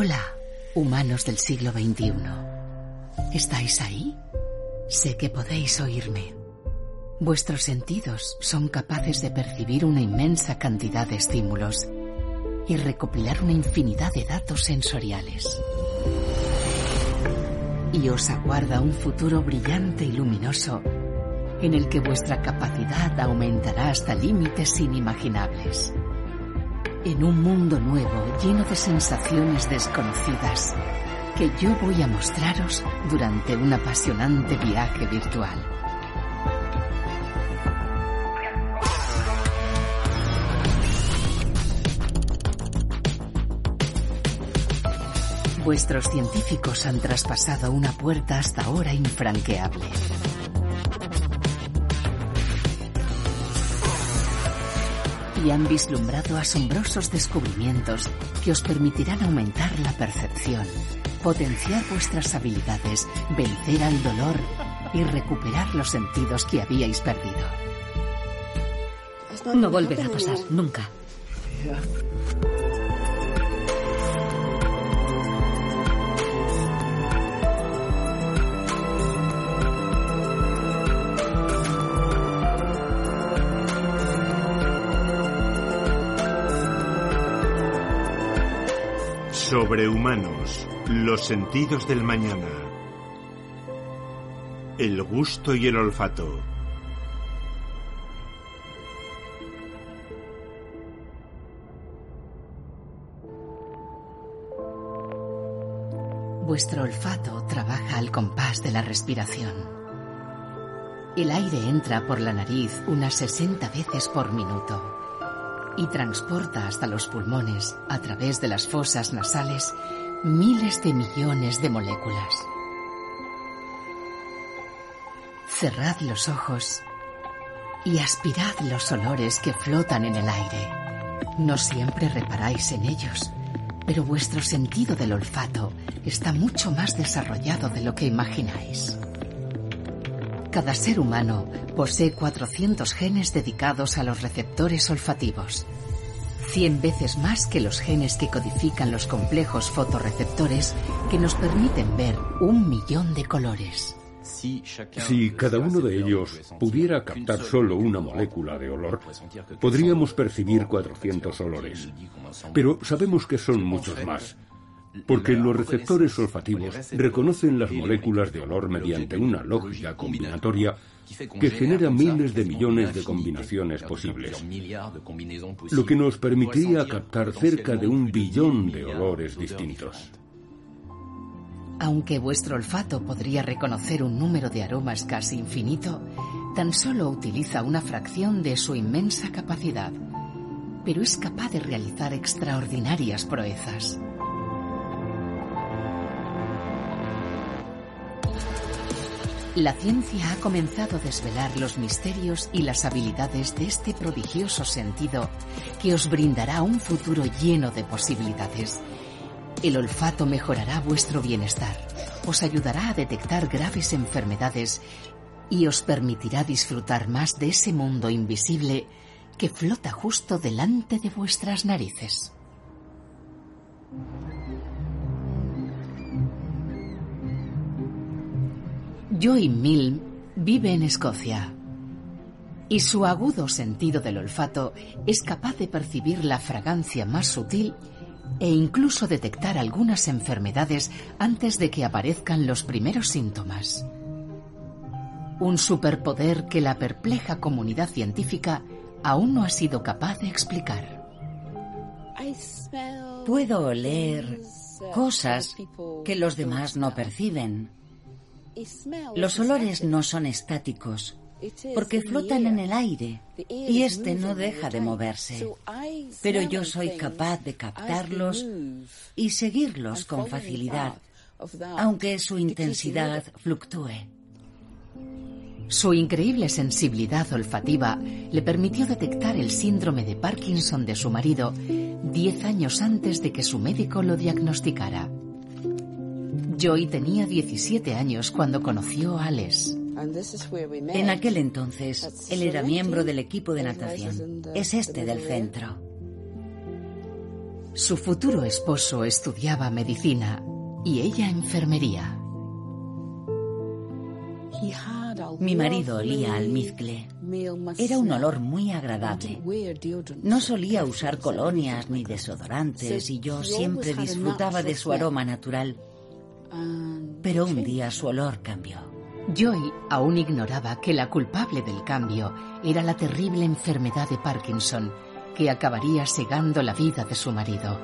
Hola, humanos del siglo XXI. ¿Estáis ahí? Sé que podéis oírme. Vuestros sentidos son capaces de percibir una inmensa cantidad de estímulos y recopilar una infinidad de datos sensoriales. Y os aguarda un futuro brillante y luminoso en el que vuestra capacidad aumentará hasta límites inimaginables. En un mundo nuevo lleno de sensaciones desconocidas que yo voy a mostraros durante un apasionante viaje virtual. Vuestros científicos han traspasado una puerta hasta ahora infranqueable. Y han vislumbrado asombrosos descubrimientos que os permitirán aumentar la percepción, potenciar vuestras habilidades, vencer al dolor y recuperar los sentidos que habíais perdido. No volverá a pasar, nunca. Sobrehumanos, los sentidos del mañana. El gusto y el olfato. Vuestro olfato trabaja al compás de la respiración. El aire entra por la nariz unas 60 veces por minuto y transporta hasta los pulmones, a través de las fosas nasales, miles de millones de moléculas. Cerrad los ojos y aspirad los olores que flotan en el aire. No siempre reparáis en ellos, pero vuestro sentido del olfato está mucho más desarrollado de lo que imagináis. Cada ser humano posee 400 genes dedicados a los receptores olfativos. 100 veces más que los genes que codifican los complejos fotorreceptores que nos permiten ver un millón de colores. Si cada uno de ellos pudiera captar solo una molécula de olor, podríamos percibir 400 olores. Pero sabemos que son muchos más porque los receptores olfativos reconocen las moléculas de olor mediante una lógica combinatoria que genera miles de millones de combinaciones posibles, lo que nos permitiría captar cerca de un billón de olores distintos. Aunque vuestro olfato podría reconocer un número de aromas casi infinito, tan solo utiliza una fracción de su inmensa capacidad, pero es capaz de realizar extraordinarias proezas. La ciencia ha comenzado a desvelar los misterios y las habilidades de este prodigioso sentido que os brindará un futuro lleno de posibilidades. El olfato mejorará vuestro bienestar, os ayudará a detectar graves enfermedades y os permitirá disfrutar más de ese mundo invisible que flota justo delante de vuestras narices. Joy Milne vive en Escocia y su agudo sentido del olfato es capaz de percibir la fragancia más sutil e incluso detectar algunas enfermedades antes de que aparezcan los primeros síntomas. Un superpoder que la perpleja comunidad científica aún no ha sido capaz de explicar. Puedo oler cosas que los demás no perciben. Los olores no son estáticos porque flotan en el aire y este no deja de moverse. Pero yo soy capaz de captarlos y seguirlos con facilidad, aunque su intensidad fluctúe. Su increíble sensibilidad olfativa le permitió detectar el síndrome de Parkinson de su marido diez años antes de que su médico lo diagnosticara. Joy tenía 17 años cuando conoció a Les. En aquel entonces, él era miembro del equipo de natación. Es este del centro. Su futuro esposo estudiaba medicina y ella enfermería. Mi marido olía almizcle. Era un olor muy agradable. No solía usar colonias ni desodorantes y yo siempre disfrutaba de su aroma natural. Pero un día su olor cambió. Joy aún ignoraba que la culpable del cambio era la terrible enfermedad de Parkinson que acabaría segando la vida de su marido.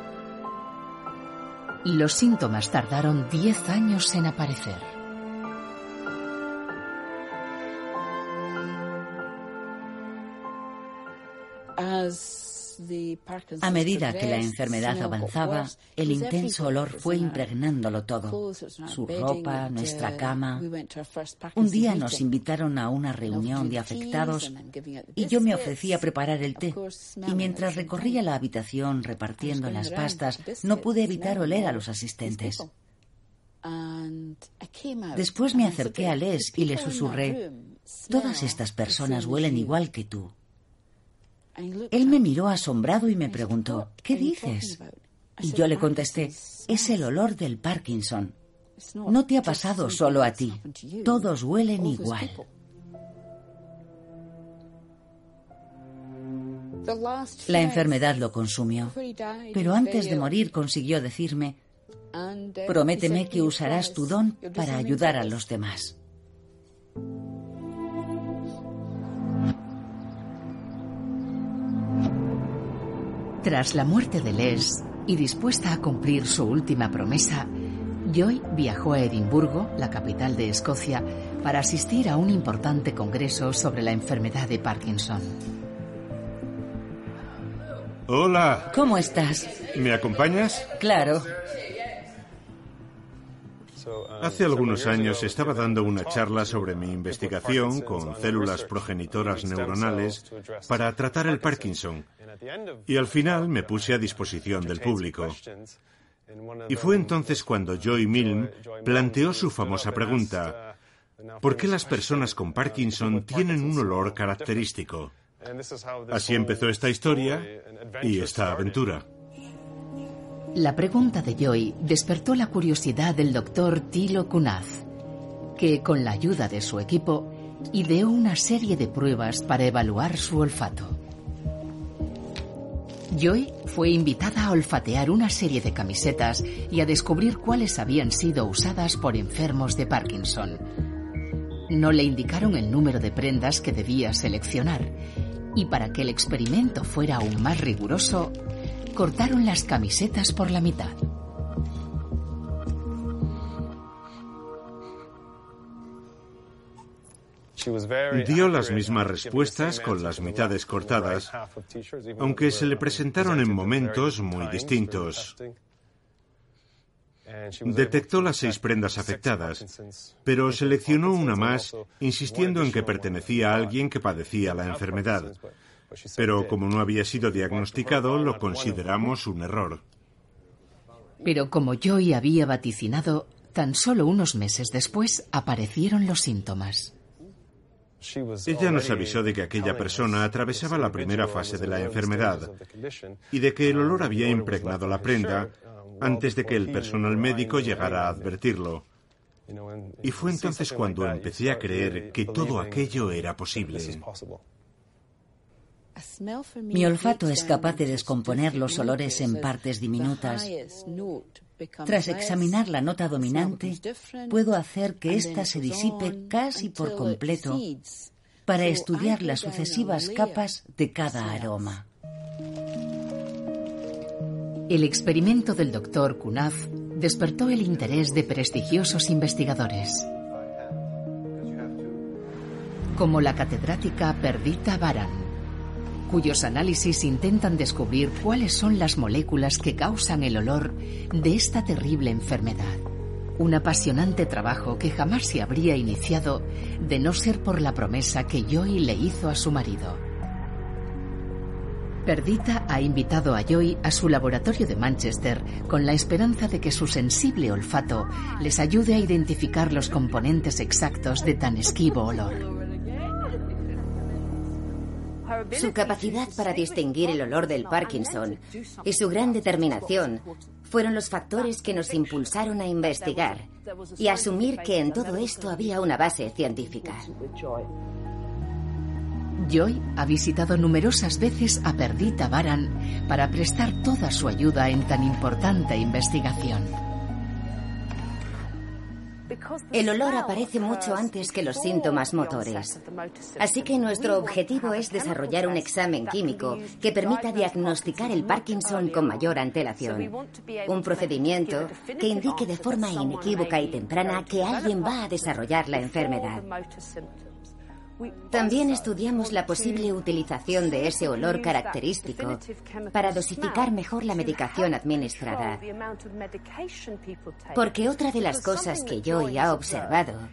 Los síntomas tardaron 10 años en aparecer. A medida que la enfermedad avanzaba, el intenso olor fue impregnándolo todo. Su ropa, nuestra cama. Un día nos invitaron a una reunión de afectados y yo me ofrecí a preparar el té. Y mientras recorría la habitación repartiendo las pastas, no pude evitar oler a los asistentes. Después me acerqué a Les y le susurré, Todas estas personas huelen igual que tú. Él me miró asombrado y me preguntó, ¿qué dices? Y yo le contesté, es el olor del Parkinson. No te ha pasado solo a ti, todos huelen igual. La enfermedad lo consumió, pero antes de morir consiguió decirme, prométeme que usarás tu don para ayudar a los demás. Tras la muerte de Les y dispuesta a cumplir su última promesa, Joy viajó a Edimburgo, la capital de Escocia, para asistir a un importante congreso sobre la enfermedad de Parkinson. Hola. ¿Cómo estás? ¿Me acompañas? Claro. Hace algunos años estaba dando una charla sobre mi investigación con células progenitoras neuronales para tratar el Parkinson y al final me puse a disposición del público. Y fue entonces cuando Joy Milne planteó su famosa pregunta, ¿por qué las personas con Parkinson tienen un olor característico? Así empezó esta historia y esta aventura. La pregunta de Joy despertó la curiosidad del doctor Tilo Kunaz, que con la ayuda de su equipo ideó una serie de pruebas para evaluar su olfato. Joy fue invitada a olfatear una serie de camisetas y a descubrir cuáles habían sido usadas por enfermos de Parkinson. No le indicaron el número de prendas que debía seleccionar y para que el experimento fuera aún más riguroso, cortaron las camisetas por la mitad. Dio las mismas respuestas con las mitades cortadas, aunque se le presentaron en momentos muy distintos. Detectó las seis prendas afectadas, pero seleccionó una más, insistiendo en que pertenecía a alguien que padecía la enfermedad. Pero como no había sido diagnosticado, lo consideramos un error. Pero como Joy había vaticinado, tan solo unos meses después aparecieron los síntomas. Ella nos avisó de que aquella persona atravesaba la primera fase de la enfermedad y de que el olor había impregnado la prenda antes de que el personal médico llegara a advertirlo. Y fue entonces cuando empecé a creer que todo aquello era posible. Mi olfato es capaz de descomponer los olores en partes diminutas. Tras examinar la nota dominante, puedo hacer que ésta se disipe casi por completo para estudiar las sucesivas capas de cada aroma. El experimento del doctor Kunaf despertó el interés de prestigiosos investigadores, como la catedrática Perdita Baran cuyos análisis intentan descubrir cuáles son las moléculas que causan el olor de esta terrible enfermedad. Un apasionante trabajo que jamás se habría iniciado de no ser por la promesa que Joy le hizo a su marido. Perdita ha invitado a Joy a su laboratorio de Manchester con la esperanza de que su sensible olfato les ayude a identificar los componentes exactos de tan esquivo olor. Su capacidad para distinguir el olor del Parkinson y su gran determinación fueron los factores que nos impulsaron a investigar y asumir que en todo esto había una base científica. Joy ha visitado numerosas veces a Perdita Baran para prestar toda su ayuda en tan importante investigación. El olor aparece mucho antes que los síntomas motores. Así que nuestro objetivo es desarrollar un examen químico que permita diagnosticar el Parkinson con mayor antelación. Un procedimiento que indique de forma inequívoca y temprana que alguien va a desarrollar la enfermedad. También estudiamos la posible utilización de ese olor característico para dosificar mejor la medicación administrada. Porque otra de las cosas que Joy ha observado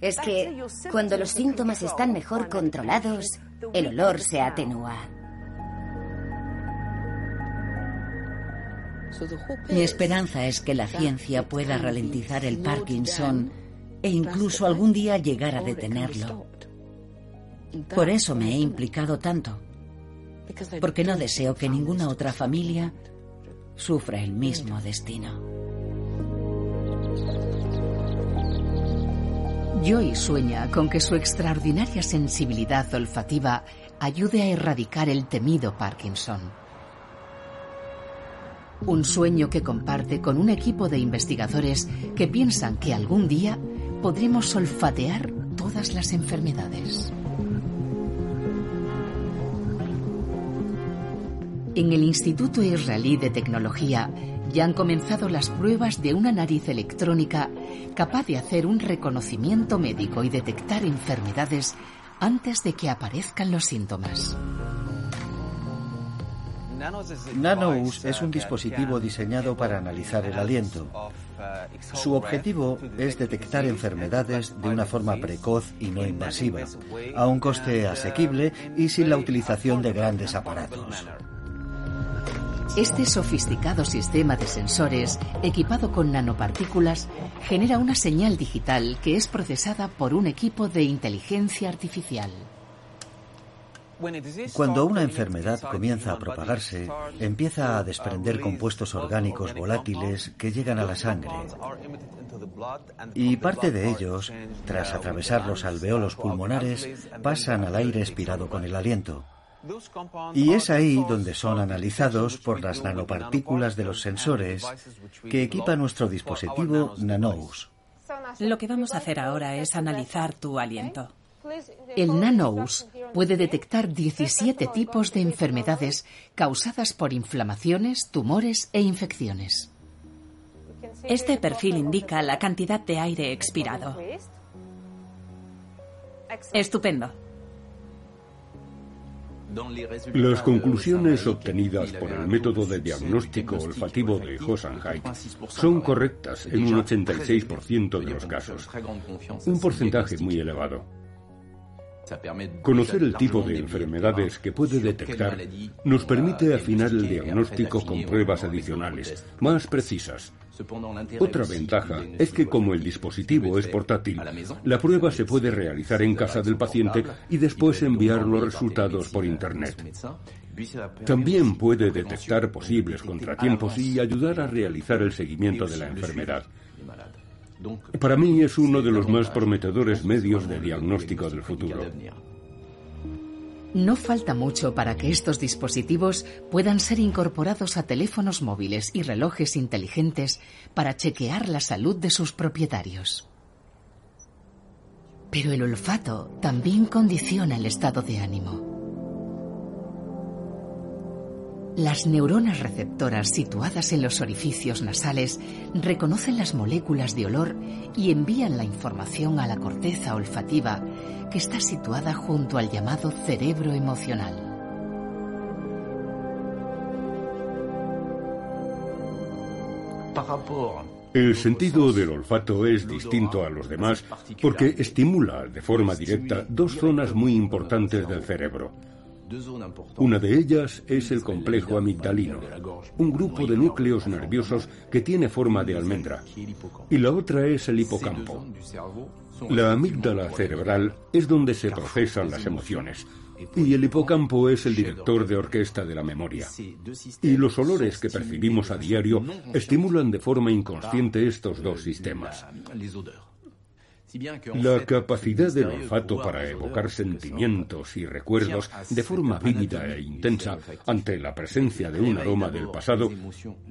es que cuando los síntomas están mejor controlados, el olor se atenúa. Mi esperanza es que la ciencia pueda ralentizar el Parkinson e incluso algún día llegar a detenerlo. Por eso me he implicado tanto, porque no deseo que ninguna otra familia sufra el mismo destino. Joy sueña con que su extraordinaria sensibilidad olfativa ayude a erradicar el temido Parkinson. Un sueño que comparte con un equipo de investigadores que piensan que algún día podremos olfatear todas las enfermedades. En el Instituto Israelí de Tecnología ya han comenzado las pruebas de una nariz electrónica capaz de hacer un reconocimiento médico y detectar enfermedades antes de que aparezcan los síntomas. NanoUS es un dispositivo diseñado para analizar el aliento. Su objetivo es detectar enfermedades de una forma precoz y no invasiva, a un coste asequible y sin la utilización de grandes aparatos. Este sofisticado sistema de sensores, equipado con nanopartículas, genera una señal digital que es procesada por un equipo de inteligencia artificial. Cuando una enfermedad comienza a propagarse, empieza a desprender compuestos orgánicos volátiles que llegan a la sangre. Y parte de ellos, tras atravesar los alveolos pulmonares, pasan al aire expirado con el aliento. Y es ahí donde son analizados por las nanopartículas de los sensores que equipa nuestro dispositivo NanoUS. Lo que vamos a hacer ahora es analizar tu aliento. El NanoUS puede detectar 17 tipos de enfermedades causadas por inflamaciones, tumores e infecciones. Este perfil indica la cantidad de aire expirado. Estupendo. Las conclusiones obtenidas por el método de diagnóstico olfativo de Hosanhait son correctas en un 86% de los casos, un porcentaje muy elevado. Conocer el tipo de enfermedades que puede detectar nos permite afinar el diagnóstico con pruebas adicionales, más precisas. Otra ventaja es que como el dispositivo es portátil, la prueba se puede realizar en casa del paciente y después enviar los resultados por Internet. También puede detectar posibles contratiempos y ayudar a realizar el seguimiento de la enfermedad. Para mí es uno de los más prometedores medios de diagnóstico del futuro. No falta mucho para que estos dispositivos puedan ser incorporados a teléfonos móviles y relojes inteligentes para chequear la salud de sus propietarios. Pero el olfato también condiciona el estado de ánimo. Las neuronas receptoras situadas en los orificios nasales reconocen las moléculas de olor y envían la información a la corteza olfativa que está situada junto al llamado cerebro emocional. El sentido del olfato es distinto a los demás porque estimula de forma directa dos zonas muy importantes del cerebro una de ellas es el complejo amigdalino, un grupo de núcleos nerviosos que tiene forma de almendra, y la otra es el hipocampo. La amígdala cerebral es donde se procesan las emociones, Y el hipocampo es el director de orquesta de la memoria. Y los olores que percibimos a diario estimulan de forma inconsciente estos dos sistemas. La capacidad del olfato para evocar sentimientos y recuerdos de forma vívida e intensa ante la presencia de un aroma del pasado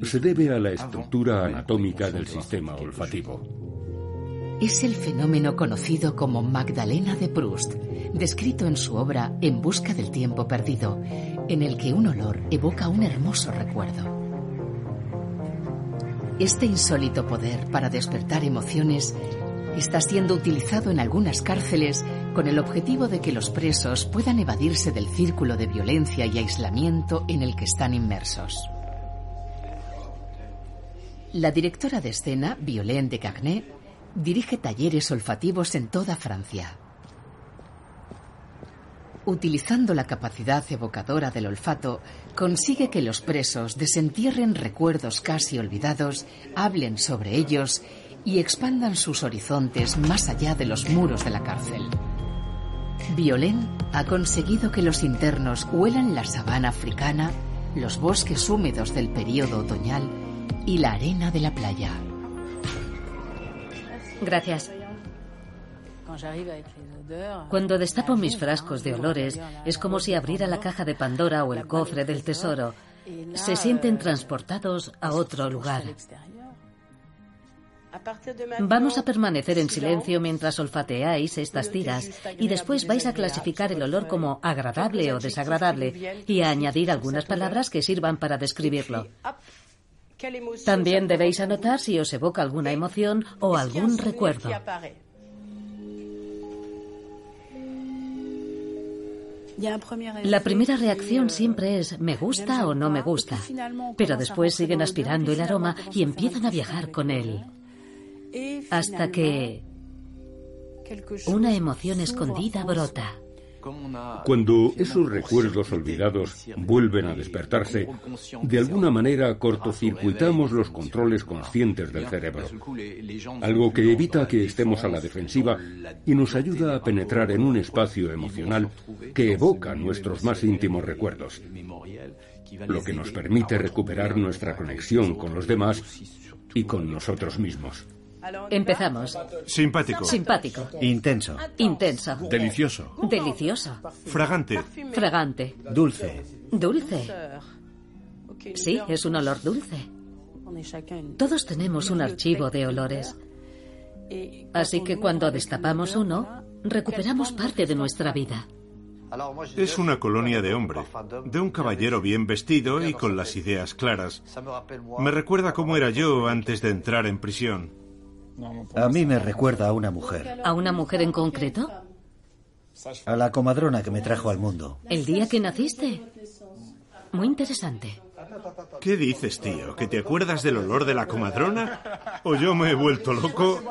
se debe a la estructura anatómica del sistema olfativo. Es el fenómeno conocido como Magdalena de Proust, descrito en su obra En busca del tiempo perdido, en el que un olor evoca un hermoso recuerdo. Este insólito poder para despertar emociones está siendo utilizado en algunas cárceles con el objetivo de que los presos puedan evadirse del círculo de violencia y aislamiento en el que están inmersos. La directora de escena, Violaine de Cagné, dirige talleres olfativos en toda Francia. Utilizando la capacidad evocadora del olfato, consigue que los presos desentierren recuerdos casi olvidados, hablen sobre ellos y expandan sus horizontes más allá de los muros de la cárcel. Violén ha conseguido que los internos huelan la sabana africana, los bosques húmedos del período otoñal y la arena de la playa. Gracias. Cuando destapo mis frascos de olores, es como si abriera la caja de Pandora o el cofre del tesoro. Se sienten transportados a otro lugar. Vamos a permanecer en silencio mientras olfateáis estas tiras y después vais a clasificar el olor como agradable o desagradable y a añadir algunas palabras que sirvan para describirlo. También debéis anotar si os evoca alguna emoción o algún recuerdo. La primera reacción siempre es me gusta o no me gusta, pero después siguen aspirando el aroma y empiezan a viajar con él hasta que una emoción escondida brota. Cuando esos recuerdos olvidados vuelven a despertarse, de alguna manera cortocircuitamos los controles conscientes del cerebro, algo que evita que estemos a la defensiva y nos ayuda a penetrar en un espacio emocional que evoca nuestros más íntimos recuerdos, lo que nos permite recuperar nuestra conexión con los demás y con nosotros mismos. Empezamos. Simpático. Simpático. Intenso. Intenso. Delicioso. Delicioso. Fragante. Fragante. Dulce. Dulce. Sí, es un olor dulce. Todos tenemos un archivo de olores. Así que cuando destapamos uno, recuperamos parte de nuestra vida. Es una colonia de hombre, de un caballero bien vestido y con las ideas claras. Me recuerda cómo era yo antes de entrar en prisión. A mí me recuerda a una mujer. ¿A una mujer en concreto? A la comadrona que me trajo al mundo. ¿El día que naciste? Muy interesante. ¿Qué dices, tío? ¿Que te acuerdas del olor de la comadrona? ¿O yo me he vuelto loco?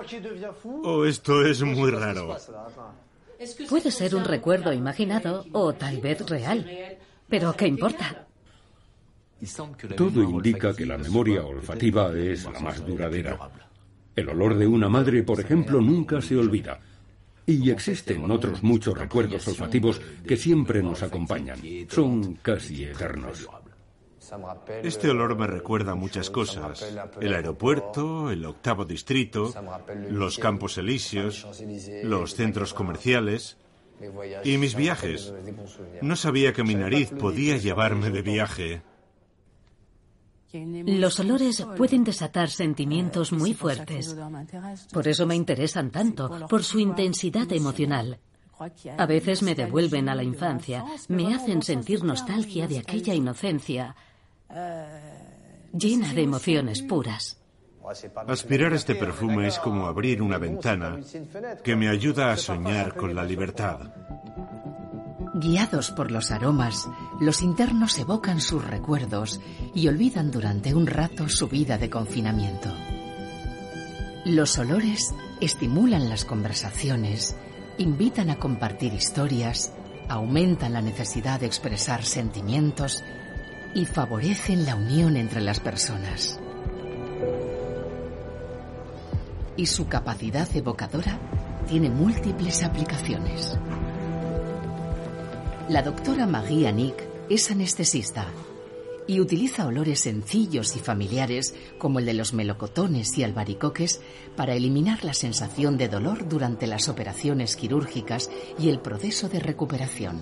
¿O esto es muy raro? Puede ser un recuerdo imaginado o tal vez real. Pero ¿qué importa? Todo indica que la memoria olfativa es la más duradera. El olor de una madre, por ejemplo, nunca se olvida. Y existen otros muchos recuerdos olfativos que siempre nos acompañan. Son casi eternos. Este olor me recuerda muchas cosas. El aeropuerto, el octavo distrito, los campos elíseos, los centros comerciales y mis viajes. No sabía que mi nariz podía llevarme de viaje. Los olores pueden desatar sentimientos muy fuertes. Por eso me interesan tanto, por su intensidad emocional. A veces me devuelven a la infancia, me hacen sentir nostalgia de aquella inocencia llena de emociones puras. Aspirar este perfume es como abrir una ventana que me ayuda a soñar con la libertad. Guiados por los aromas, los internos evocan sus recuerdos y olvidan durante un rato su vida de confinamiento. Los olores estimulan las conversaciones, invitan a compartir historias, aumentan la necesidad de expresar sentimientos y favorecen la unión entre las personas. Y su capacidad evocadora tiene múltiples aplicaciones. La doctora Magia Nick es anestesista y utiliza olores sencillos y familiares como el de los melocotones y albaricoques para eliminar la sensación de dolor durante las operaciones quirúrgicas y el proceso de recuperación,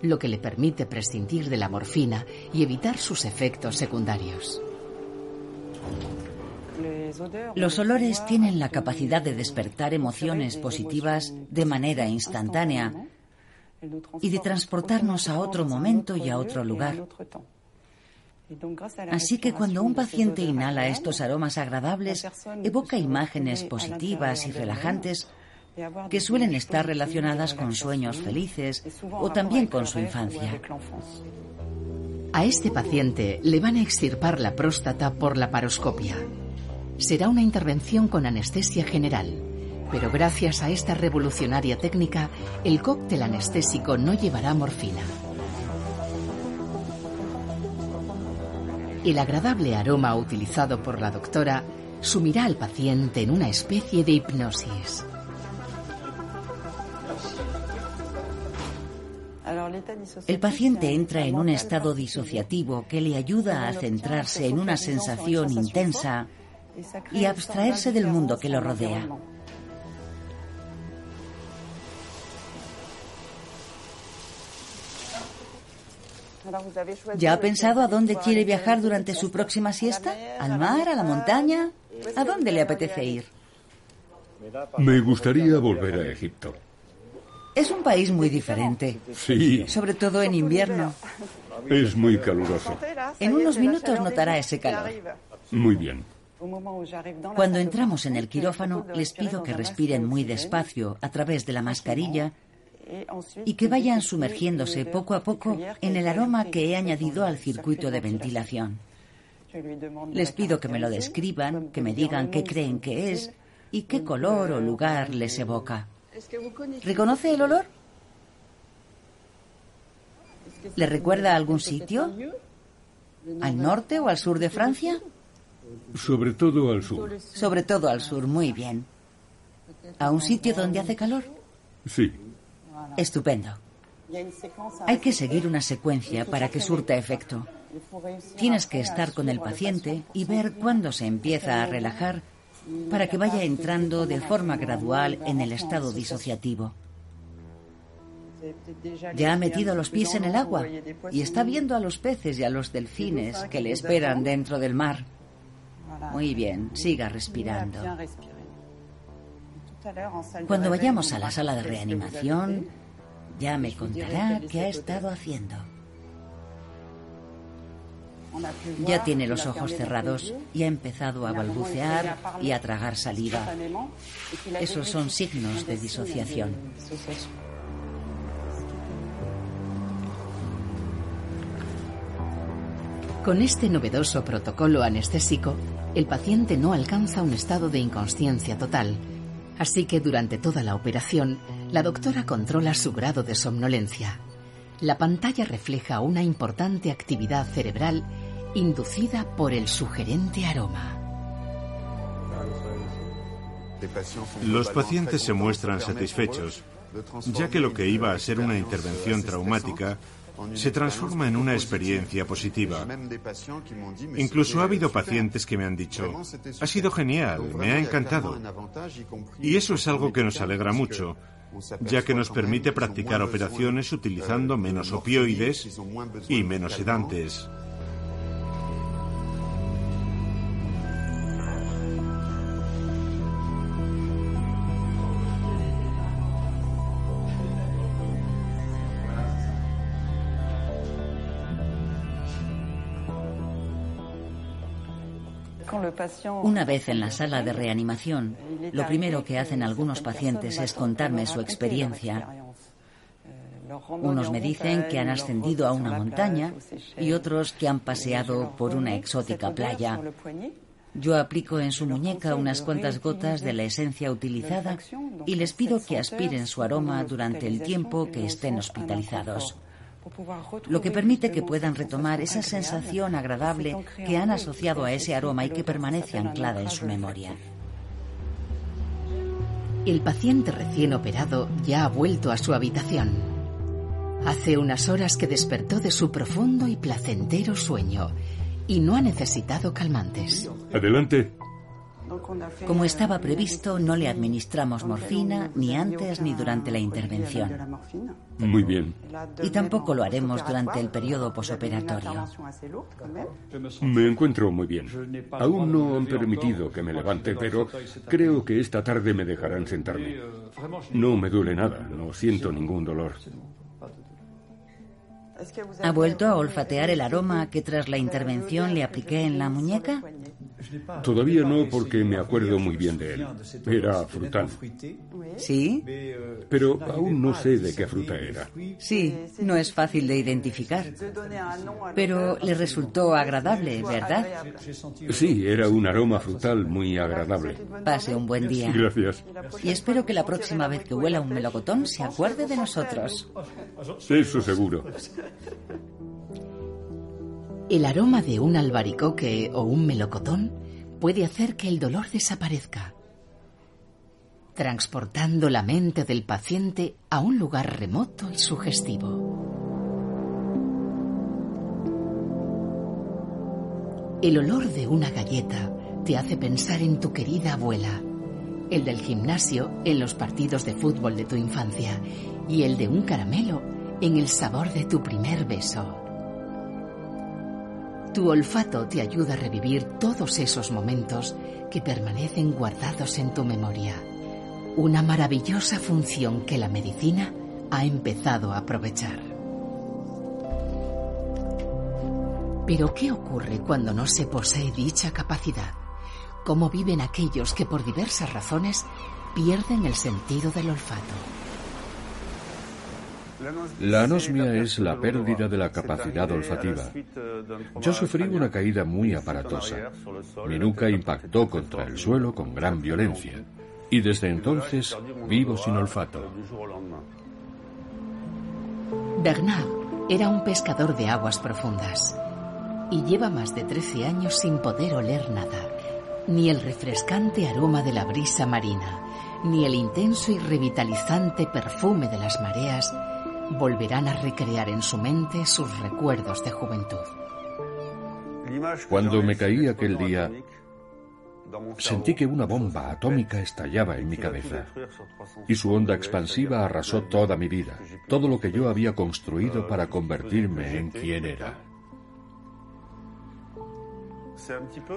lo que le permite prescindir de la morfina y evitar sus efectos secundarios. Los olores tienen la capacidad de despertar emociones positivas de manera instantánea y de transportarnos a otro momento y a otro lugar. Así que cuando un paciente inhala estos aromas agradables, evoca imágenes positivas y relajantes que suelen estar relacionadas con sueños felices o también con su infancia. A este paciente le van a extirpar la próstata por la paroscopia. Será una intervención con anestesia general, pero gracias a esta revolucionaria técnica, el cóctel anestésico no llevará morfina. El agradable aroma utilizado por la doctora sumirá al paciente en una especie de hipnosis. El paciente entra en un estado disociativo que le ayuda a centrarse en una sensación intensa y abstraerse del mundo que lo rodea. ¿Ya ha pensado a dónde quiere viajar durante su próxima siesta? ¿Al mar? ¿A la montaña? ¿A dónde le apetece ir? Me gustaría volver a Egipto. Es un país muy diferente. Sí. Sobre todo en invierno. Es muy caluroso. En unos minutos notará ese calor. Muy bien. Cuando entramos en el quirófano, les pido que respiren muy despacio a través de la mascarilla y que vayan sumergiéndose poco a poco en el aroma que he añadido al circuito de ventilación. Les pido que me lo describan, que me digan qué creen que es y qué color o lugar les evoca. ¿Reconoce el olor? ¿Le recuerda a algún sitio? ¿Al norte o al sur de Francia? Sobre todo al sur. Sobre todo al sur, muy bien. ¿A un sitio donde hace calor? Sí. Estupendo. Hay que seguir una secuencia para que surta efecto. Tienes que estar con el paciente y ver cuándo se empieza a relajar para que vaya entrando de forma gradual en el estado disociativo. Ya ha metido los pies en el agua y está viendo a los peces y a los delfines que le esperan dentro del mar. Muy bien, siga respirando. Cuando vayamos a la sala de reanimación, ya me contará qué ha estado haciendo. Ya tiene los ojos cerrados y ha empezado a balbucear y a tragar saliva. Esos son signos de disociación. Con este novedoso protocolo anestésico, el paciente no alcanza un estado de inconsciencia total, así que durante toda la operación, la doctora controla su grado de somnolencia. La pantalla refleja una importante actividad cerebral inducida por el sugerente aroma. Los pacientes se muestran satisfechos, ya que lo que iba a ser una intervención traumática se transforma en una experiencia positiva. Incluso ha habido pacientes que me han dicho, ha sido genial, me ha encantado. Y eso es algo que nos alegra mucho, ya que nos permite practicar operaciones utilizando menos opioides y menos sedantes. Una vez en la sala de reanimación, lo primero que hacen algunos pacientes es contarme su experiencia. Unos me dicen que han ascendido a una montaña y otros que han paseado por una exótica playa. Yo aplico en su muñeca unas cuantas gotas de la esencia utilizada y les pido que aspiren su aroma durante el tiempo que estén hospitalizados lo que permite que puedan retomar esa sensación agradable que han asociado a ese aroma y que permanece anclada en su memoria. El paciente recién operado ya ha vuelto a su habitación. Hace unas horas que despertó de su profundo y placentero sueño y no ha necesitado calmantes. Adelante. Como estaba previsto, no le administramos morfina ni antes ni durante la intervención. Muy bien. Y tampoco lo haremos durante el periodo posoperatorio. Me encuentro muy bien. Aún no han permitido que me levante, pero creo que esta tarde me dejarán sentarme. No me duele nada, no siento ningún dolor. ¿Ha vuelto a olfatear el aroma que tras la intervención le apliqué en la muñeca? Todavía no porque me acuerdo muy bien de él. Era frutal. ¿Sí? Pero aún no sé de qué fruta era. Sí, no es fácil de identificar. Pero le resultó agradable, ¿verdad? Sí, era un aroma frutal muy agradable. Pase un buen día. Gracias. Y espero que la próxima vez que huela un melocotón se acuerde de nosotros. Eso seguro. El aroma de un albaricoque o un melocotón puede hacer que el dolor desaparezca, transportando la mente del paciente a un lugar remoto y sugestivo. El olor de una galleta te hace pensar en tu querida abuela, el del gimnasio en los partidos de fútbol de tu infancia y el de un caramelo en el sabor de tu primer beso. Tu olfato te ayuda a revivir todos esos momentos que permanecen guardados en tu memoria. Una maravillosa función que la medicina ha empezado a aprovechar. Pero ¿qué ocurre cuando no se posee dicha capacidad? ¿Cómo viven aquellos que por diversas razones pierden el sentido del olfato? La anosmia es la pérdida de la capacidad olfativa. Yo sufrí una caída muy aparatosa. Mi nuca impactó contra el suelo con gran violencia. Y desde entonces vivo sin olfato. Bernard era un pescador de aguas profundas y lleva más de 13 años sin poder oler nada, ni el refrescante aroma de la brisa marina, ni el intenso y revitalizante perfume de las mareas volverán a recrear en su mente sus recuerdos de juventud. Cuando me caí aquel día, sentí que una bomba atómica estallaba en mi cabeza y su onda expansiva arrasó toda mi vida, todo lo que yo había construido para convertirme en quien era.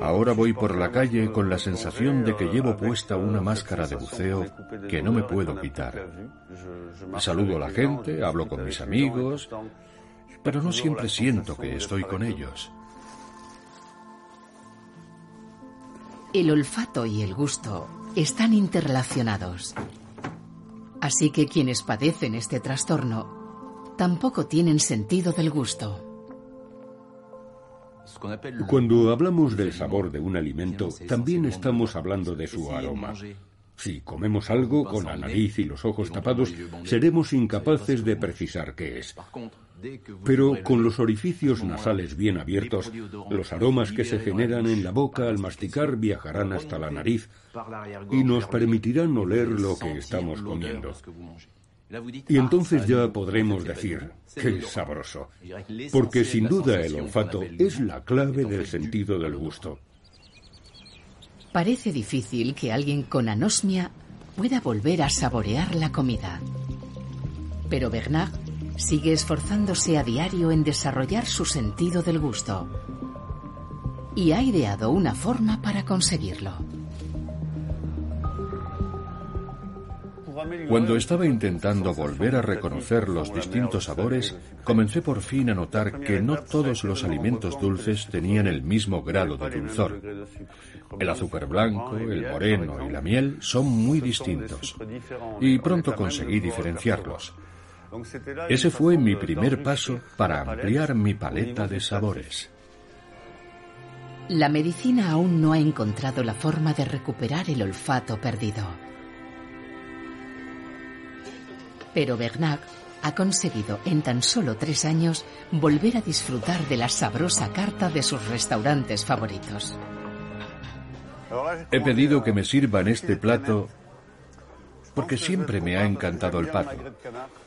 Ahora voy por la calle con la sensación de que llevo puesta una máscara de buceo que no me puedo quitar. Saludo a la gente, hablo con mis amigos, pero no siempre siento que estoy con ellos. El olfato y el gusto están interrelacionados. Así que quienes padecen este trastorno tampoco tienen sentido del gusto. Cuando hablamos del sabor de un alimento, también estamos hablando de su aroma. Si comemos algo con la nariz y los ojos tapados, seremos incapaces de precisar qué es. Pero con los orificios nasales bien abiertos, los aromas que se generan en la boca al masticar viajarán hasta la nariz y nos permitirán oler lo que estamos comiendo. Y entonces ya podremos decir, qué sabroso, porque sin duda el olfato es la clave del sentido del gusto. Parece difícil que alguien con anosmia pueda volver a saborear la comida. Pero Bernard sigue esforzándose a diario en desarrollar su sentido del gusto. Y ha ideado una forma para conseguirlo. Cuando estaba intentando volver a reconocer los distintos sabores, comencé por fin a notar que no todos los alimentos dulces tenían el mismo grado de dulzor. El azúcar blanco, el moreno y la miel son muy distintos. Y pronto conseguí diferenciarlos. Ese fue mi primer paso para ampliar mi paleta de sabores. La medicina aún no ha encontrado la forma de recuperar el olfato perdido. Pero Bernard ha conseguido en tan solo tres años volver a disfrutar de la sabrosa carta de sus restaurantes favoritos. He pedido que me sirvan este plato porque siempre me ha encantado el pato.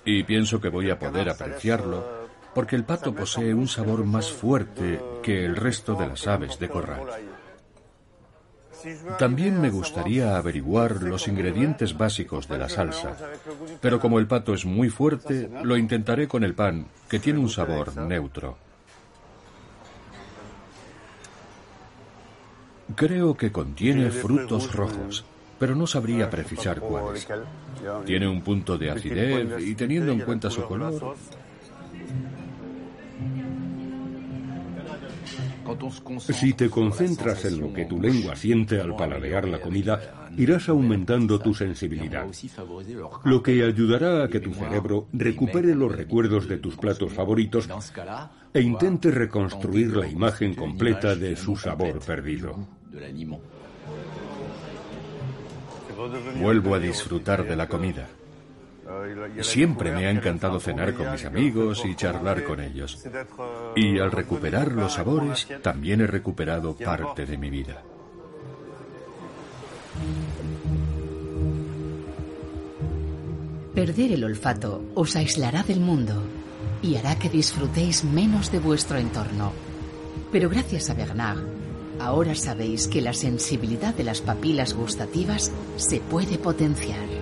Y pienso que voy a poder apreciarlo porque el pato posee un sabor más fuerte que el resto de las aves de corral. También me gustaría averiguar los ingredientes básicos de la salsa, pero como el pato es muy fuerte, lo intentaré con el pan, que tiene un sabor neutro. Creo que contiene frutos rojos, pero no sabría precisar cuáles. Tiene un punto de acidez y teniendo en cuenta su color, Si te concentras en lo que tu lengua siente al paladear la comida, irás aumentando tu sensibilidad, lo que ayudará a que tu cerebro recupere los recuerdos de tus platos favoritos e intente reconstruir la imagen completa de su sabor perdido. Vuelvo a disfrutar de la comida. Siempre me ha encantado cenar con mis amigos y charlar con ellos. Y al recuperar los sabores, también he recuperado parte de mi vida. Perder el olfato os aislará del mundo y hará que disfrutéis menos de vuestro entorno. Pero gracias a Bernard, ahora sabéis que la sensibilidad de las papilas gustativas se puede potenciar.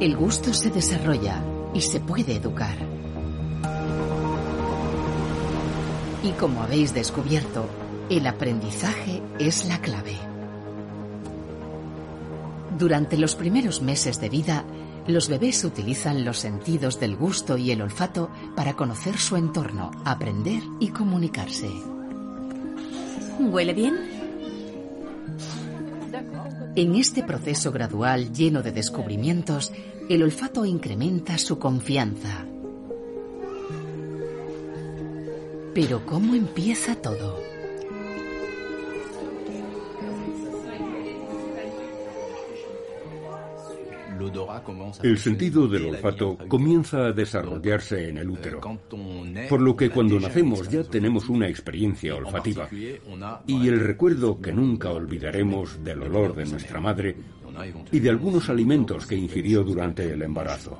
El gusto se desarrolla y se puede educar. Y como habéis descubierto, el aprendizaje es la clave. Durante los primeros meses de vida, los bebés utilizan los sentidos del gusto y el olfato para conocer su entorno, aprender y comunicarse. ¿Huele bien? En este proceso gradual lleno de descubrimientos, el olfato incrementa su confianza. Pero ¿cómo empieza todo? El sentido del olfato comienza a desarrollarse en el útero, por lo que cuando nacemos ya tenemos una experiencia olfativa. y el recuerdo que nunca olvidaremos del olor de nuestra madre y de algunos alimentos que ingirió durante el embarazo.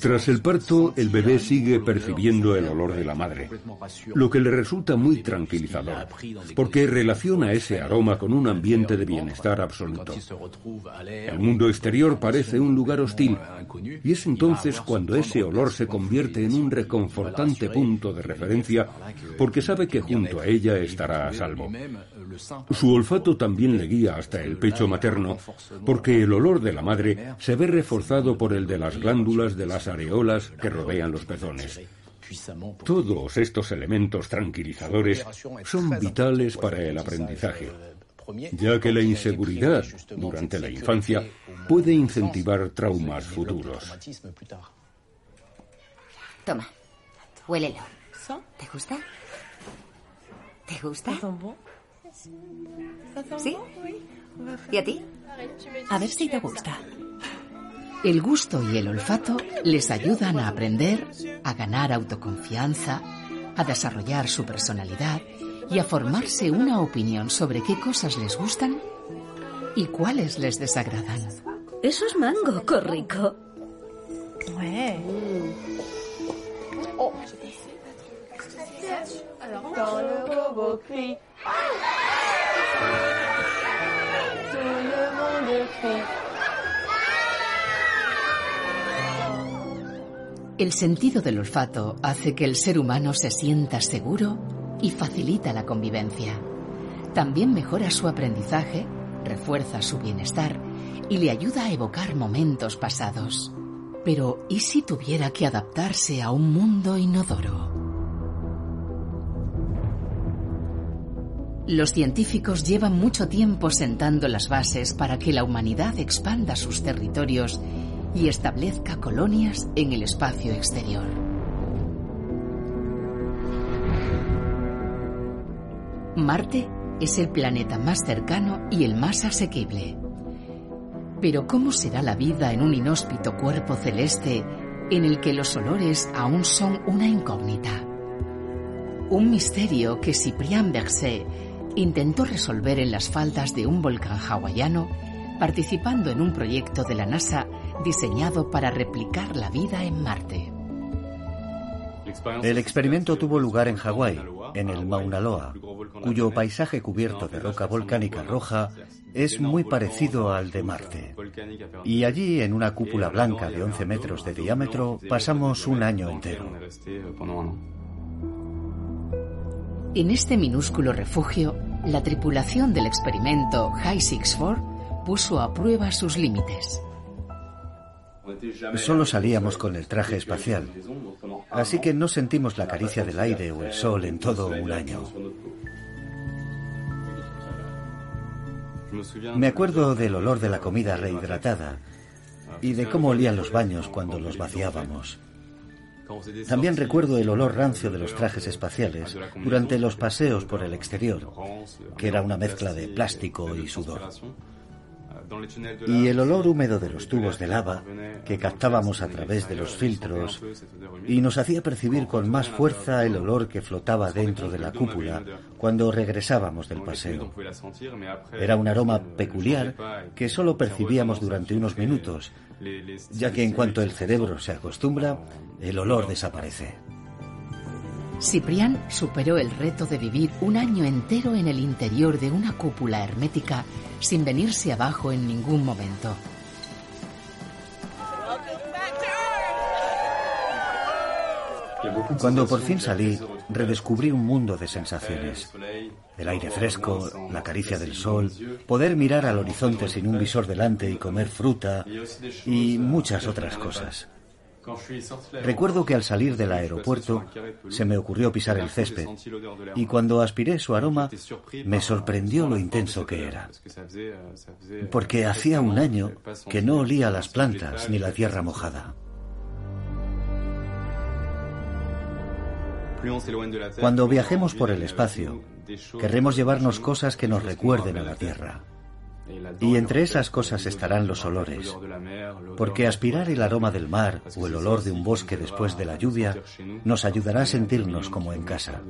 Tras el parto, el bebé sigue percibiendo el olor de la madre, lo que le resulta muy tranquilizador, porque relaciona ese aroma con un ambiente de bienestar absoluto. El mundo exterior parece un lugar hostil, y es entonces cuando ese olor se convierte en un reconfortante punto de referencia, porque sabe que junto a ella estará a salvo. Su olfato también le guía hasta el pecho materno, porque el olor de la madre se ve reforzado por el de las glándulas de las areolas que rodean los pezones. Todos estos elementos tranquilizadores son vitales para el aprendizaje, ya que la inseguridad durante la infancia puede incentivar traumas futuros. Toma, huélelo. ¿Te gusta? ¿Te gusta? ¿Sí? ¿Y a ti? A ver si te gusta. El gusto y el olfato les ayudan a aprender, a ganar autoconfianza, a desarrollar su personalidad y a formarse una opinión sobre qué cosas les gustan y cuáles les desagradan. Eso es mango, El sentido del olfato hace que el ser humano se sienta seguro y facilita la convivencia. También mejora su aprendizaje, refuerza su bienestar y le ayuda a evocar momentos pasados. Pero, ¿y si tuviera que adaptarse a un mundo inodoro? Los científicos llevan mucho tiempo sentando las bases para que la humanidad expanda sus territorios y establezca colonias en el espacio exterior. Marte es el planeta más cercano y el más asequible. Pero ¿cómo será la vida en un inhóspito cuerpo celeste en el que los olores aún son una incógnita? Un misterio que Cyprien Berset intentó resolver en las faldas de un volcán hawaiano participando en un proyecto de la NASA diseñado para replicar la vida en Marte. El experimento tuvo lugar en Hawái, en el Mauna Loa, cuyo paisaje cubierto de roca volcánica roja es muy parecido al de Marte. Y allí, en una cúpula blanca de 11 metros de diámetro, pasamos un año entero. En este minúsculo refugio, la tripulación del experimento High Six Four puso a prueba sus límites. Solo salíamos con el traje espacial, así que no sentimos la caricia del aire o el sol en todo un año. Me acuerdo del olor de la comida rehidratada y de cómo olían los baños cuando los vaciábamos. También recuerdo el olor rancio de los trajes espaciales durante los paseos por el exterior, que era una mezcla de plástico y sudor. Y el olor húmedo de los tubos de lava que captábamos a través de los filtros y nos hacía percibir con más fuerza el olor que flotaba dentro de la cúpula cuando regresábamos del paseo. Era un aroma peculiar que solo percibíamos durante unos minutos, ya que en cuanto el cerebro se acostumbra, el olor desaparece. Ciprián superó el reto de vivir un año entero en el interior de una cúpula hermética sin venirse abajo en ningún momento. Cuando por fin salí, redescubrí un mundo de sensaciones. El aire fresco, la caricia del sol, poder mirar al horizonte sin un visor delante y comer fruta y muchas otras cosas. Recuerdo que al salir del aeropuerto se me ocurrió pisar el césped y cuando aspiré su aroma me sorprendió lo intenso que era. Porque hacía un año que no olía las plantas ni la tierra mojada. Cuando viajemos por el espacio, querremos llevarnos cosas que nos recuerden a la tierra. Y entre esas cosas estarán los olores, porque aspirar el aroma del mar o el olor de un bosque después de la lluvia nos ayudará a sentirnos como en casa.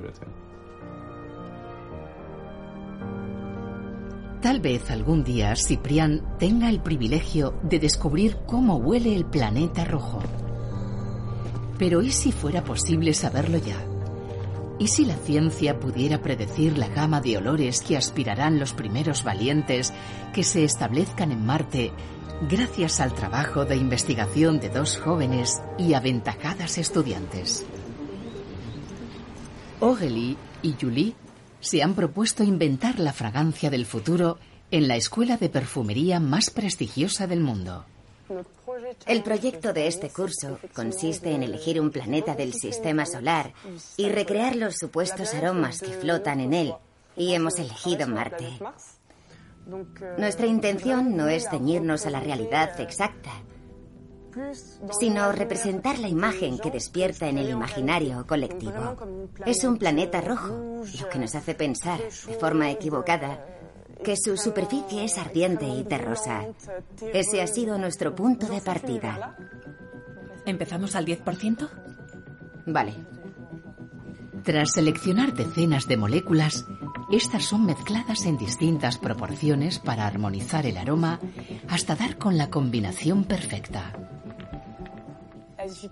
Tal vez algún día Ciprián tenga el privilegio de descubrir cómo huele el planeta rojo. Pero ¿y si fuera posible saberlo ya? ¿Y si la ciencia pudiera predecir la gama de olores que aspirarán los primeros valientes que se establezcan en Marte gracias al trabajo de investigación de dos jóvenes y aventajadas estudiantes? Aurélie y Julie se han propuesto inventar la fragancia del futuro en la escuela de perfumería más prestigiosa del mundo. El proyecto de este curso consiste en elegir un planeta del sistema solar y recrear los supuestos aromas que flotan en él, y hemos elegido Marte. Nuestra intención no es ceñirnos a la realidad exacta, sino representar la imagen que despierta en el imaginario colectivo. Es un planeta rojo, lo que nos hace pensar, de forma equivocada, que su superficie es ardiente y terrosa. Ese ha sido nuestro punto de partida. ¿Empezamos al 10%? Vale. Tras seleccionar decenas de moléculas, estas son mezcladas en distintas proporciones para armonizar el aroma hasta dar con la combinación perfecta.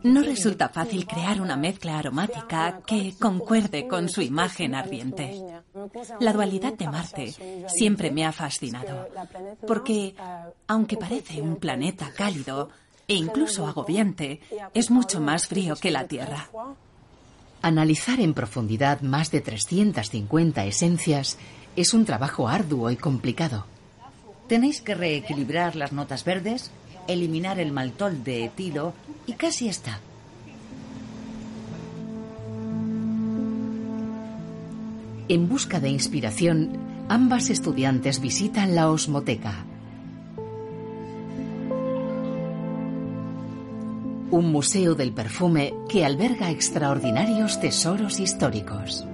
No resulta fácil crear una mezcla aromática que concuerde con su imagen ardiente. La dualidad de Marte siempre me ha fascinado, porque aunque parece un planeta cálido e incluso agobiante, es mucho más frío que la Tierra. Analizar en profundidad más de 350 esencias es un trabajo arduo y complicado. Tenéis que reequilibrar las notas verdes, eliminar el maltol de etilo y casi está. En busca de inspiración, ambas estudiantes visitan la Osmoteca. Un museo del perfume que alberga extraordinarios tesoros históricos.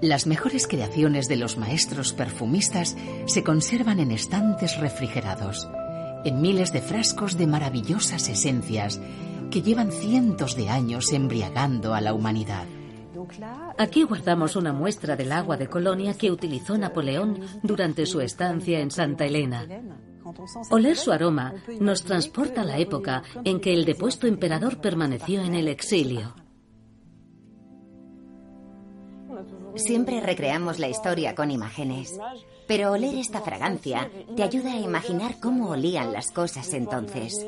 Las mejores creaciones de los maestros perfumistas se conservan en estantes refrigerados, en miles de frascos de maravillosas esencias que llevan cientos de años embriagando a la humanidad. Aquí guardamos una muestra del agua de Colonia que utilizó Napoleón durante su estancia en Santa Elena. Oler su aroma nos transporta a la época en que el depuesto emperador permaneció en el exilio. Siempre recreamos la historia con imágenes, pero oler esta fragancia te ayuda a imaginar cómo olían las cosas entonces.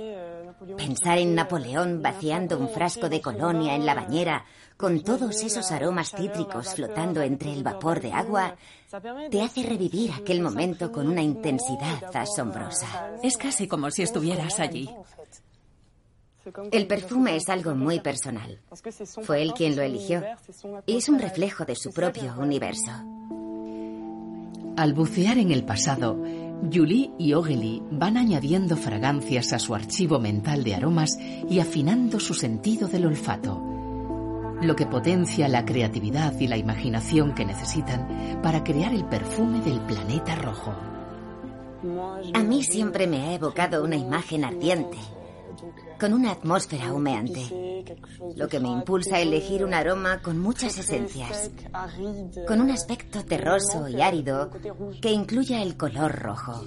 Pensar en Napoleón vaciando un frasco de colonia en la bañera con todos esos aromas cítricos flotando entre el vapor de agua te hace revivir aquel momento con una intensidad asombrosa. Es casi como si estuvieras allí. El perfume es algo muy personal. Fue él quien lo eligió y es un reflejo de su propio universo. Al bucear en el pasado, Julie y Ogeli van añadiendo fragancias a su archivo mental de aromas y afinando su sentido del olfato, lo que potencia la creatividad y la imaginación que necesitan para crear el perfume del planeta rojo. A mí siempre me ha evocado una imagen ardiente, con una atmósfera humeante, lo que me impulsa a elegir un aroma con muchas esencias, con un aspecto terroso y árido que incluya el color rojo.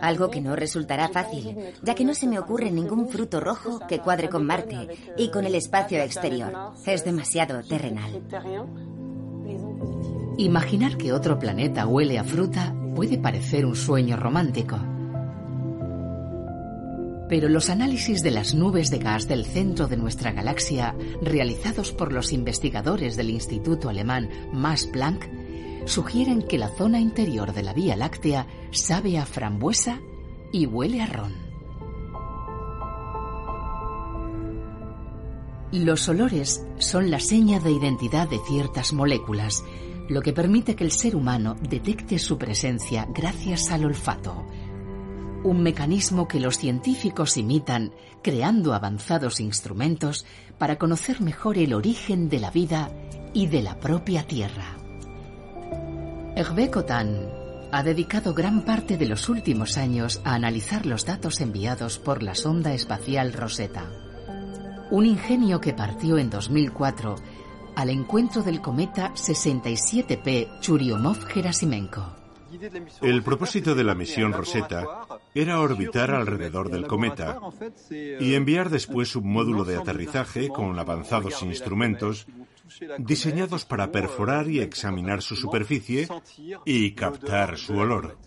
Algo que no resultará fácil, ya que no se me ocurre ningún fruto rojo que cuadre con Marte y con el espacio exterior. Es demasiado terrenal. Imaginar que otro planeta huele a fruta puede parecer un sueño romántico. Pero los análisis de las nubes de gas del centro de nuestra galaxia, realizados por los investigadores del Instituto Alemán Max Planck, sugieren que la zona interior de la Vía Láctea sabe a frambuesa y huele a ron. Los olores son la seña de identidad de ciertas moléculas, lo que permite que el ser humano detecte su presencia gracias al olfato un mecanismo que los científicos imitan creando avanzados instrumentos para conocer mejor el origen de la vida y de la propia Tierra. Hervé Cotan ha dedicado gran parte de los últimos años a analizar los datos enviados por la sonda espacial Rosetta, un ingenio que partió en 2004 al encuentro del cometa 67P Churyumov-Gerasimenko. El propósito de la misión Rosetta era orbitar alrededor del cometa y enviar después un módulo de aterrizaje con avanzados instrumentos diseñados para perforar y examinar su superficie y captar su olor.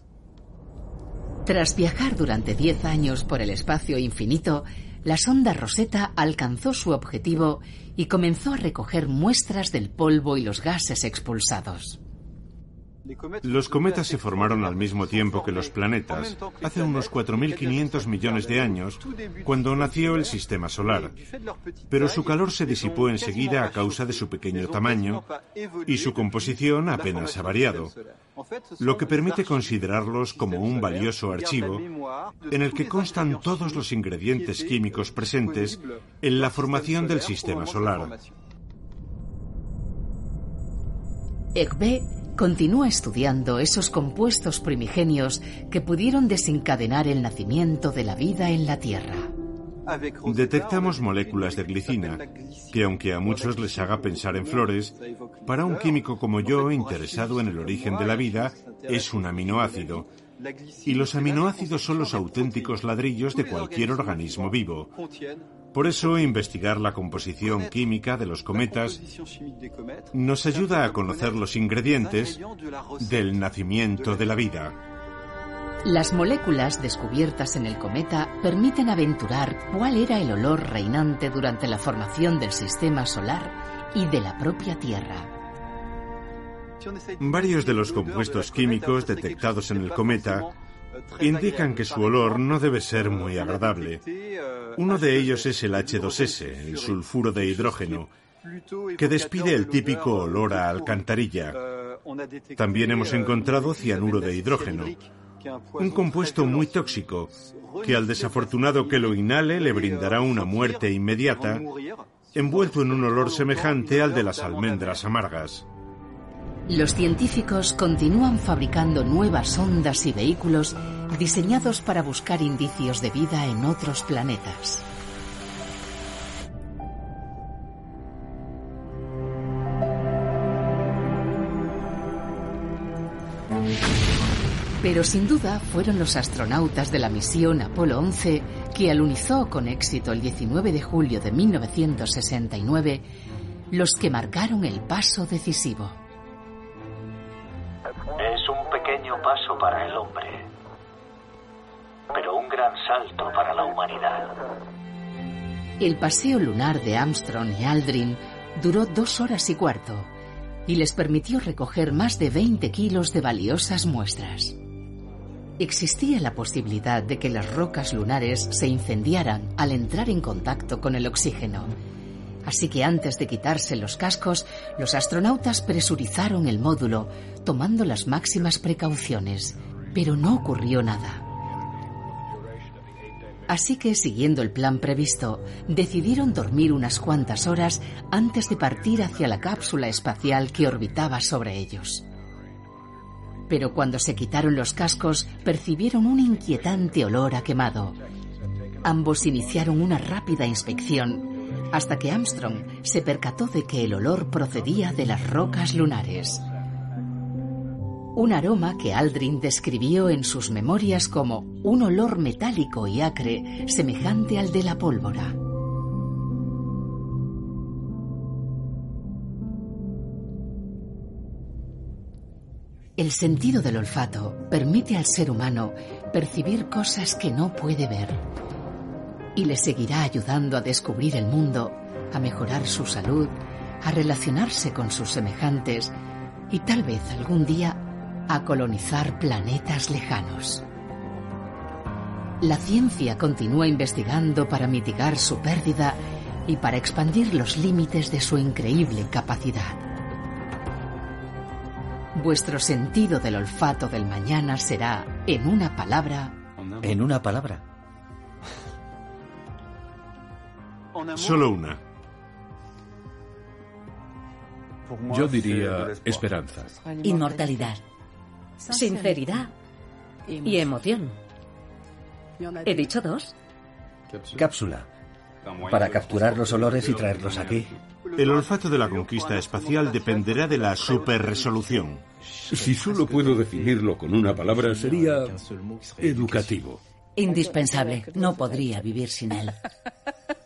Tras viajar durante 10 años por el espacio infinito, la sonda Rosetta alcanzó su objetivo y comenzó a recoger muestras del polvo y los gases expulsados. Los cometas se formaron al mismo tiempo que los planetas, hace unos 4.500 millones de años, cuando nació el sistema solar. Pero su calor se disipó enseguida a causa de su pequeño tamaño y su composición apenas ha variado, lo que permite considerarlos como un valioso archivo en el que constan todos los ingredientes químicos presentes en la formación del sistema solar. Continúa estudiando esos compuestos primigenios que pudieron desencadenar el nacimiento de la vida en la Tierra. Detectamos moléculas de glicina, que aunque a muchos les haga pensar en flores, para un químico como yo interesado en el origen de la vida, es un aminoácido. Y los aminoácidos son los auténticos ladrillos de cualquier organismo vivo. Por eso, investigar la composición química de los cometas nos ayuda a conocer los ingredientes del nacimiento de la vida. Las moléculas descubiertas en el cometa permiten aventurar cuál era el olor reinante durante la formación del sistema solar y de la propia Tierra. Varios de los compuestos químicos detectados en el cometa indican que su olor no debe ser muy agradable. Uno de ellos es el H2S, el sulfuro de hidrógeno, que despide el típico olor a alcantarilla. También hemos encontrado cianuro de hidrógeno, un compuesto muy tóxico que al desafortunado que lo inhale le brindará una muerte inmediata, envuelto en un olor semejante al de las almendras amargas. Los científicos continúan fabricando nuevas sondas y vehículos diseñados para buscar indicios de vida en otros planetas. Pero sin duda fueron los astronautas de la misión Apolo 11 que alunizó con éxito el 19 de julio de 1969 los que marcaron el paso decisivo. El hombre, pero un gran salto para la humanidad. El paseo lunar de Armstrong y Aldrin duró dos horas y cuarto y les permitió recoger más de 20 kilos de valiosas muestras. Existía la posibilidad de que las rocas lunares se incendiaran al entrar en contacto con el oxígeno. Así que antes de quitarse los cascos, los astronautas presurizaron el módulo, tomando las máximas precauciones. Pero no ocurrió nada. Así que, siguiendo el plan previsto, decidieron dormir unas cuantas horas antes de partir hacia la cápsula espacial que orbitaba sobre ellos pero cuando se quitaron los cascos percibieron un inquietante olor a quemado. Ambos iniciaron una rápida inspección hasta que Armstrong se percató de que el olor procedía de las rocas lunares. Un aroma que Aldrin describió en sus memorias como un olor metálico y acre semejante al de la pólvora. El sentido del olfato permite al ser humano percibir cosas que no puede ver y le seguirá ayudando a descubrir el mundo, a mejorar su salud, a relacionarse con sus semejantes y tal vez algún día a colonizar planetas lejanos. La ciencia continúa investigando para mitigar su pérdida y para expandir los límites de su increíble capacidad. Vuestro sentido del olfato del mañana será, en una palabra... En una palabra. Solo una. Yo diría esperanza. Inmortalidad. Sinceridad. Y emoción. ¿He dicho dos? Cápsula. Para capturar los olores y traerlos aquí. El olfato de la conquista espacial dependerá de la superresolución. Si solo puedo definirlo con una palabra, sería educativo. Indispensable. No podría vivir sin él.